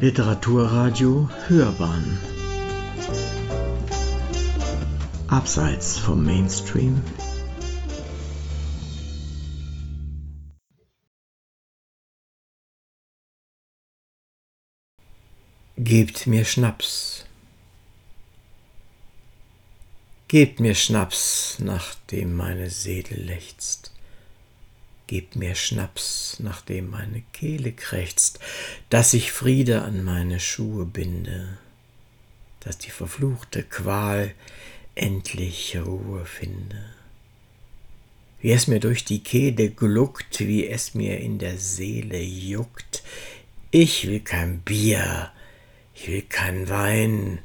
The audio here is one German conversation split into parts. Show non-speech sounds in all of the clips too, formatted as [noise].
Literaturradio Hörbahn Abseits vom Mainstream Gebt mir Schnaps. Gebt mir Schnaps, nachdem meine Seele lechzt. Gebt mir Schnaps, nachdem meine Kehle krächzt, dass ich Friede an meine Schuhe binde, dass die verfluchte Qual endlich Ruhe finde. Wie es mir durch die Kehle gluckt, wie es mir in der Seele juckt, ich will kein Bier, ich will kein Wein,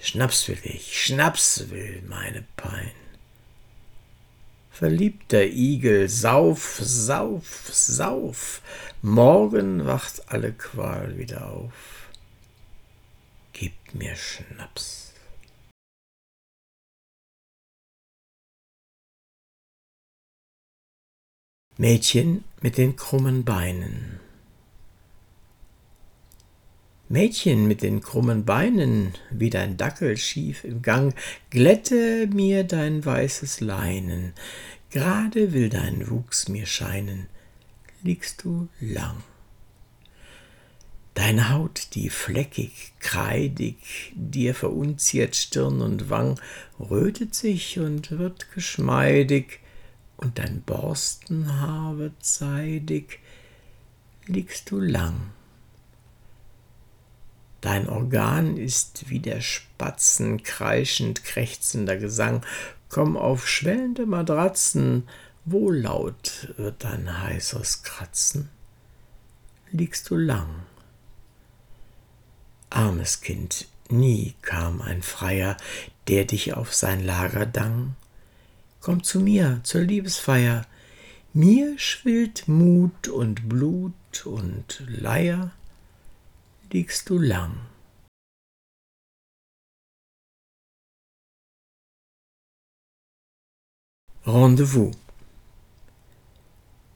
Schnaps will ich, Schnaps will meine Pein. Verliebter Igel, sauf, sauf, sauf, morgen wacht alle Qual wieder auf. Gib mir Schnaps. Mädchen mit den krummen Beinen. Mädchen mit den krummen Beinen, wie dein Dackel schief im Gang, glätte mir dein weißes Leinen, gerade will dein Wuchs mir scheinen, liegst du lang. Deine Haut, die fleckig, kreidig, dir verunziert Stirn und Wang, rötet sich und wird geschmeidig, und dein Borstenhaar wird seidig, liegst du lang. Dein Organ ist wie der Spatzen kreischend krächzender Gesang. Komm auf schwellende Matratzen, wohllaut wird dein heißes Kratzen. Liegst du lang. Armes Kind, nie kam ein Freier, der dich auf sein Lager dang. Komm zu mir zur Liebesfeier, mir schwillt Mut und Blut und Leier liegst du lang. Rendezvous.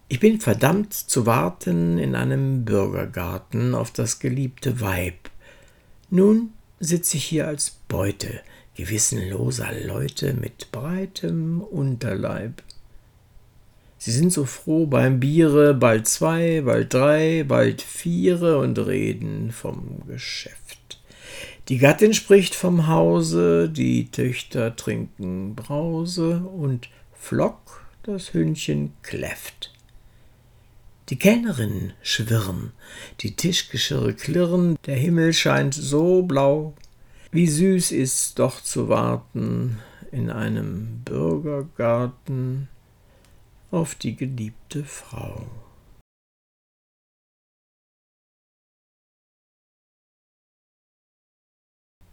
Ich bin verdammt zu warten in einem Bürgergarten auf das geliebte Weib. Nun sitze ich hier als Beute gewissenloser Leute mit breitem Unterleib. Sie sind so froh beim Biere, bald zwei, bald drei, bald viere und reden vom Geschäft. Die Gattin spricht vom Hause, die Töchter trinken Brause und Flock das Hündchen kläfft. Die Kellnerinnen schwirren, die Tischgeschirre klirren, der Himmel scheint so blau. Wie süß ist's doch zu warten in einem Bürgergarten auf die geliebte Frau.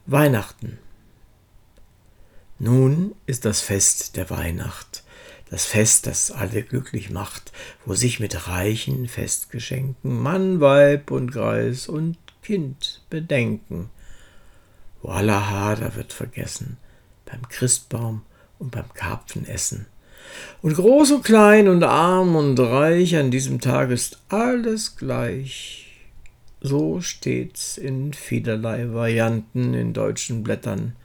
Weihnachten. Nun ist das Fest der Weihnacht, das Fest, das alle glücklich macht, wo sich mit reichen Festgeschenken Mann, Weib und Greis und Kind bedenken. Wo aller Hader wird vergessen, beim Christbaum und beim Karpfenessen und groß und klein und arm und reich, an diesem Tag ist alles gleich. So steht's in vielerlei Varianten in deutschen Blättern.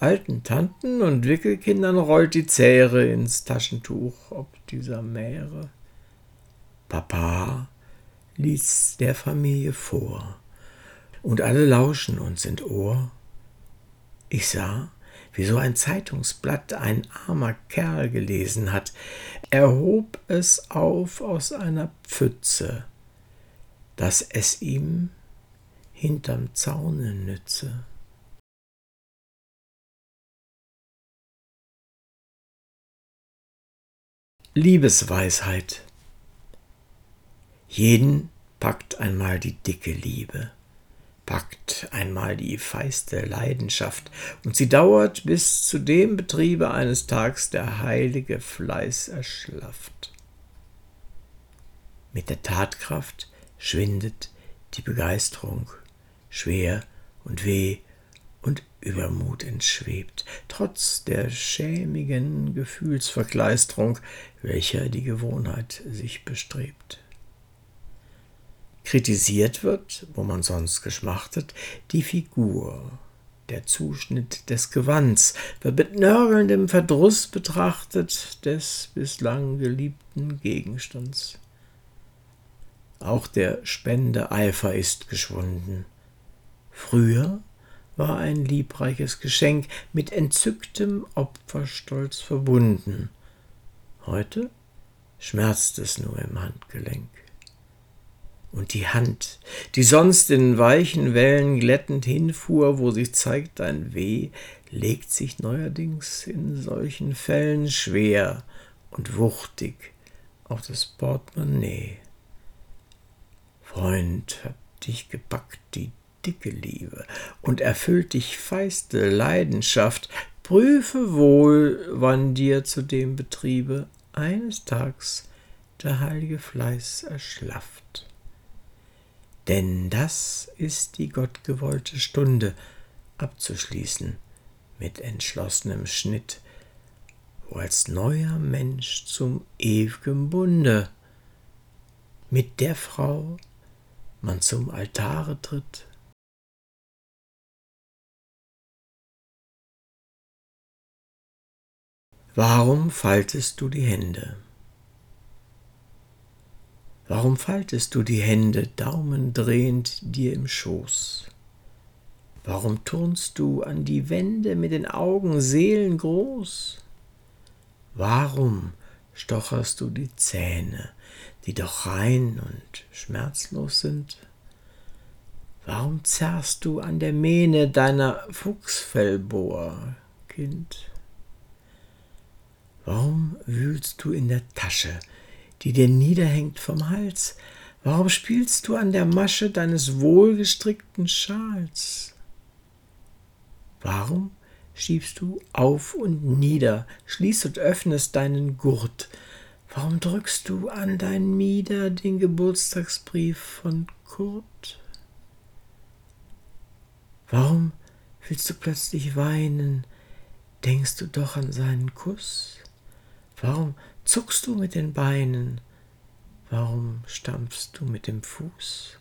Alten Tanten und Wickelkindern rollt die Zähre ins Taschentuch ob dieser Meere. Papa liest der Familie vor, und alle lauschen und sind Ohr. Ich sah, wie so ein Zeitungsblatt ein armer Kerl gelesen hat. Er hob es auf aus einer Pfütze, dass es ihm hinterm Zaune nütze. Liebesweisheit. Jeden packt einmal die dicke Liebe packt einmal die feiste Leidenschaft, und sie dauert, bis zu dem Betriebe eines Tags der heilige Fleiß erschlafft. Mit der Tatkraft schwindet die Begeisterung, schwer und weh und Übermut entschwebt, trotz der schämigen Gefühlsverkleisterung, welcher die Gewohnheit sich bestrebt. Kritisiert wird, wo man sonst geschmachtet, die Figur, der Zuschnitt des Gewands wird mit nörgelndem Verdruss betrachtet des bislang geliebten Gegenstands. Auch der Spendeeifer ist geschwunden. Früher war ein liebreiches Geschenk mit entzücktem Opferstolz verbunden. Heute schmerzt es nur im Handgelenk. Und die Hand, die sonst in weichen Wellen glättend hinfuhr, wo sich zeigt ein Weh, legt sich neuerdings in solchen Fällen schwer und wuchtig auf das Portemonnaie. Freund, hat dich gepackt die dicke Liebe und erfüllt dich feiste Leidenschaft, prüfe wohl, wann dir zu dem Betriebe eines Tags der heilige Fleiß erschlafft. Denn das ist die gottgewollte Stunde, abzuschließen mit entschlossenem Schnitt, wo als neuer Mensch zum ew'gen Bunde mit der Frau man zum Altare tritt. Warum faltest du die Hände? Warum faltest du die Hände daumendrehend dir im Schoß? Warum turnst du an die Wände mit den Augen seelengroß? Warum stocherst du die Zähne, die doch rein und schmerzlos sind? Warum zerrst du an der Mähne deiner Fuchsfellbohr, Kind? Warum wühlst du in der Tasche, die dir niederhängt vom Hals? Warum spielst du an der Masche deines wohlgestrickten Schals? Warum schiebst du auf und nieder, schließt und öffnest deinen Gurt? Warum drückst du an dein Mieder den Geburtstagsbrief von Kurt? Warum willst du plötzlich weinen? Denkst du doch an seinen Kuss? Warum zuckst du mit den Beinen? Warum stampfst du mit dem Fuß?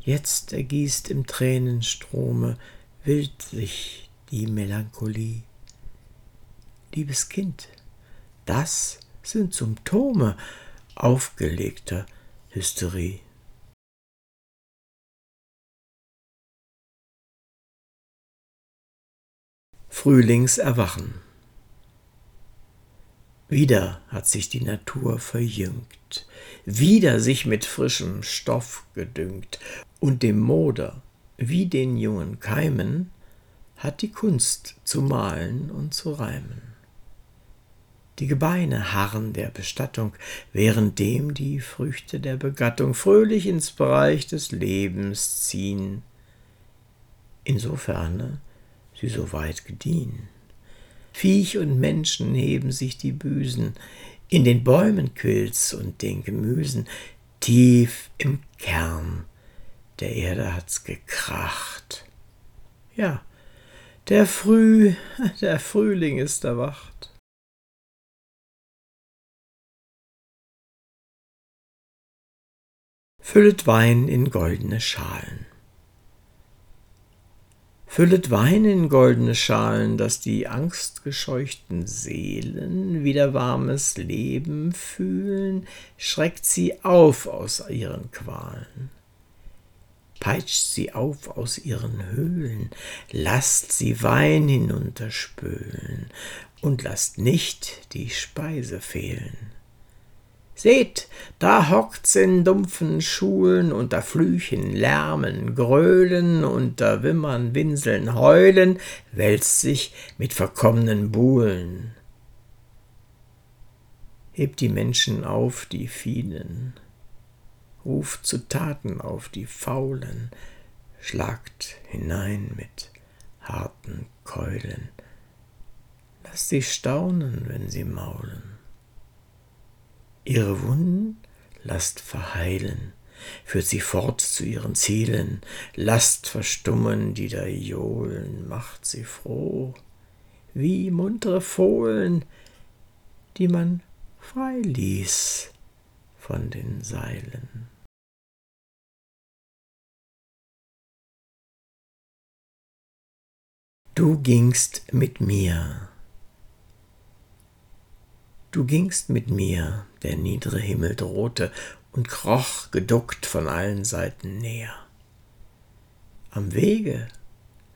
Jetzt ergießt im Tränenstrome wild sich die Melancholie. Liebes Kind, das sind Symptome aufgelegter Hysterie. Frühlingserwachen wieder hat sich die Natur verjüngt, wieder sich mit frischem Stoff gedüngt, und dem Moder, wie den jungen Keimen, hat die Kunst zu malen und zu reimen. Die Gebeine harren der Bestattung, währenddem die Früchte der Begattung fröhlich ins Bereich des Lebens ziehen, insofern sie so weit gediehen. Viech und Menschen heben sich die Büsen, in den Bäumen quillt's und den Gemüsen, tief im Kern der Erde hat's gekracht. Ja, der Früh, [laughs] der Frühling ist erwacht. Füllet Wein in goldene Schalen. Füllet Wein in goldene Schalen, dass die angstgescheuchten Seelen wieder warmes Leben fühlen, schreckt sie auf aus ihren Qualen. Peitscht sie auf aus ihren Höhlen, lasst sie Wein hinunterspülen und lasst nicht die Speise fehlen. Seht, da hockt's in dumpfen Schulen, unter Flüchen, Lärmen, Gröhlen, unter Wimmern, Winseln, Heulen, wälzt sich mit verkommenen Buhlen. Hebt die Menschen auf, die vielen, ruft zu Taten auf die Faulen, schlagt hinein mit harten Keulen. Lasst sie staunen, wenn sie maulen. Ihre Wunden lasst verheilen, führt sie fort zu ihren Zielen, lasst verstummen die da johlen, macht sie froh, wie muntere Fohlen, die man frei ließ von den Seilen. Du gingst mit mir. Du gingst mit mir, der niedere Himmel drohte und kroch geduckt von allen Seiten näher. Am Wege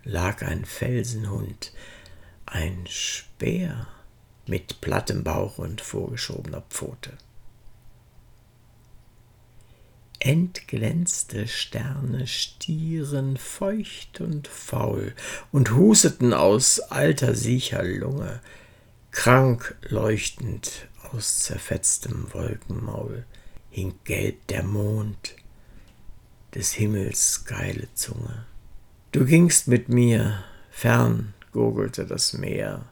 lag ein Felsenhund, ein Speer mit plattem Bauch und vorgeschobener Pfote. Entglänzte Sterne stieren feucht und faul und husteten aus alter siecher Lunge, krank leuchtend aus zerfetztem Wolkenmaul hing gelb der Mond, des Himmels geile Zunge. Du gingst mit mir, fern gurgelte das Meer,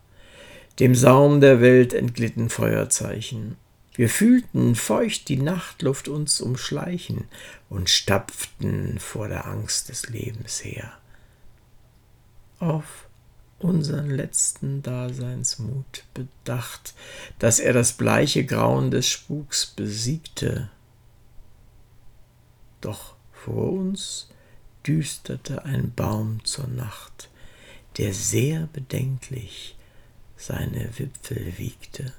dem Saum der Welt entglitten Feuerzeichen. Wir fühlten feucht die Nachtluft uns umschleichen und stapften vor der Angst des Lebens her. Auf unseren letzten Daseinsmut bedacht, dass er das bleiche Grauen des Spuks besiegte. Doch vor uns düsterte ein Baum zur Nacht, der sehr bedenklich seine Wipfel wiegte.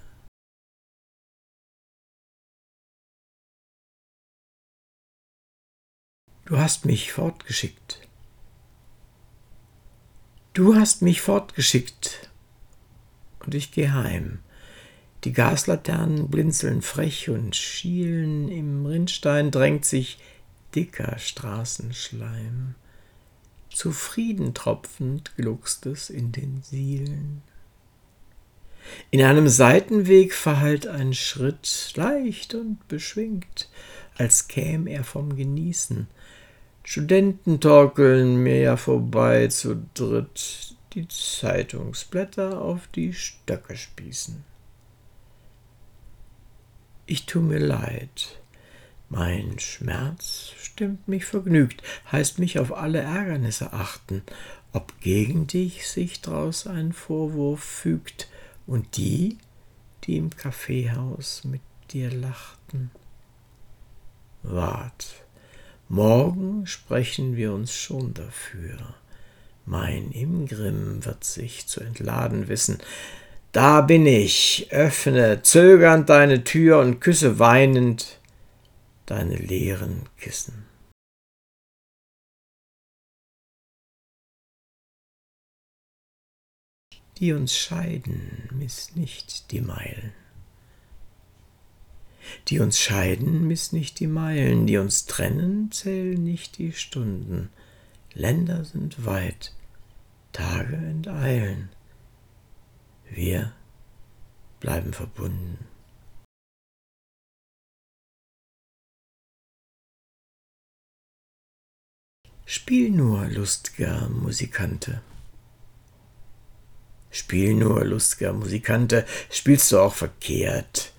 Du hast mich fortgeschickt. Du hast mich fortgeschickt und ich geh heim. Die Gaslaternen blinzeln frech und schielen, im Rinnstein drängt sich dicker Straßenschleim. Zufrieden tropfend gluckst es in den Sielen. In einem Seitenweg verhallt ein Schritt, leicht und beschwingt, als käm er vom Genießen. Studenten torkeln mir vorbei zu dritt, die Zeitungsblätter auf die Stöcke spießen. Ich tu mir leid, mein Schmerz stimmt mich vergnügt, heißt mich auf alle Ärgernisse achten, ob gegen dich sich draus ein Vorwurf fügt und die, die im Kaffeehaus mit dir lachten. Wart, morgen sprechen wir uns schon dafür. Mein Ingrim wird sich zu entladen wissen, da bin ich, öffne zögernd deine Tür und küsse weinend deine leeren Kissen. Die uns scheiden, miss nicht die Meilen. Die uns scheiden, miss nicht die Meilen, die uns trennen, zählen nicht die Stunden. Länder sind weit, Tage enteilen. Wir bleiben verbunden. Spiel nur, lustger Musikante. Spiel nur, lustger Musikante, spielst du auch verkehrt.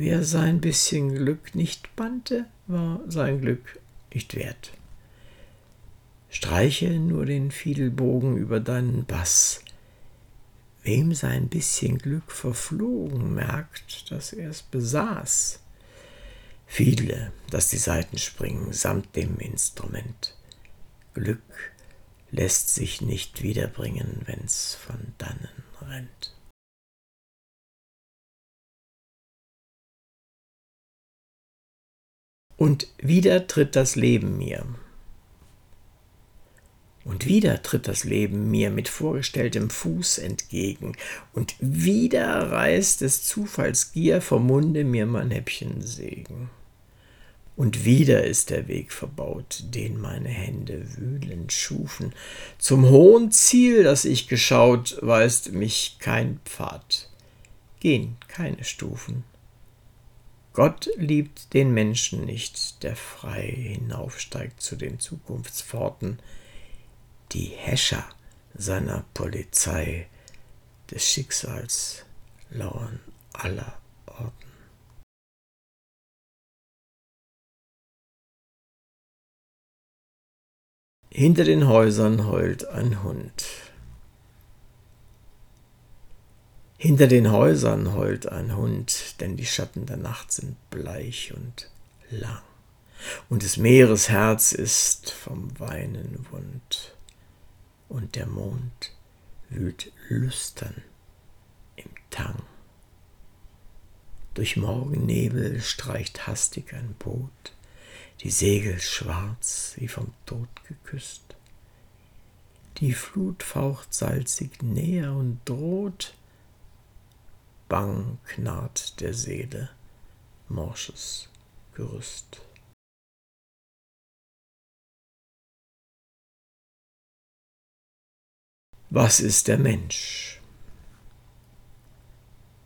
Wer sein bisschen Glück nicht bannte, war sein Glück nicht wert. Streiche nur den Fiedelbogen über deinen Bass. Wem sein bisschen Glück verflogen, merkt, dass er es besaß. Fiedle, dass die Saiten springen, samt dem Instrument. Glück lässt sich nicht wiederbringen, wenn's von dannen rennt. Und wieder tritt das Leben mir. Und wieder tritt das Leben mir mit vorgestelltem Fuß entgegen, und wieder reißt des Zufalls Gier vom Munde mir mein Häppchen Segen. Und wieder ist der Weg verbaut, den meine Hände wühlend schufen. Zum hohen Ziel, das ich geschaut, weist mich kein Pfad, gehen keine Stufen. Gott liebt den Menschen nicht, der frei hinaufsteigt zu den Zukunftspforten. Die Häscher seiner Polizei des Schicksals lauern aller Orten. Hinter den Häusern heult ein Hund. Hinter den Häusern heult ein Hund, denn die Schatten der Nacht sind bleich und lang. Und des Meeres Herz ist vom Weinen wund, und der Mond wühlt lüstern im Tang. Durch Morgennebel streicht hastig ein Boot, die Segel schwarz wie vom Tod geküsst. Die Flut faucht salzig näher und droht, bang knarrt der Seele morsches Gerüst. Was ist der Mensch?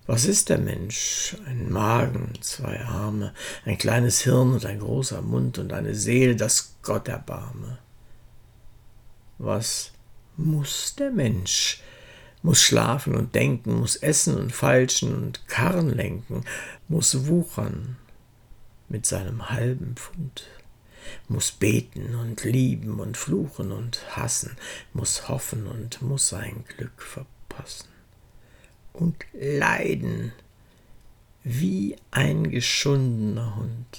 Was ist der Mensch? Ein Magen, zwei Arme, ein kleines Hirn und ein großer Mund und eine Seele, das Gott erbarme. Was muss der Mensch? Muss schlafen und denken, muss essen und feilschen und Karren lenken, muss wuchern mit seinem halben Pfund muss beten und lieben und fluchen und hassen, muss hoffen und muss sein Glück verpassen und leiden wie ein geschundener Hund.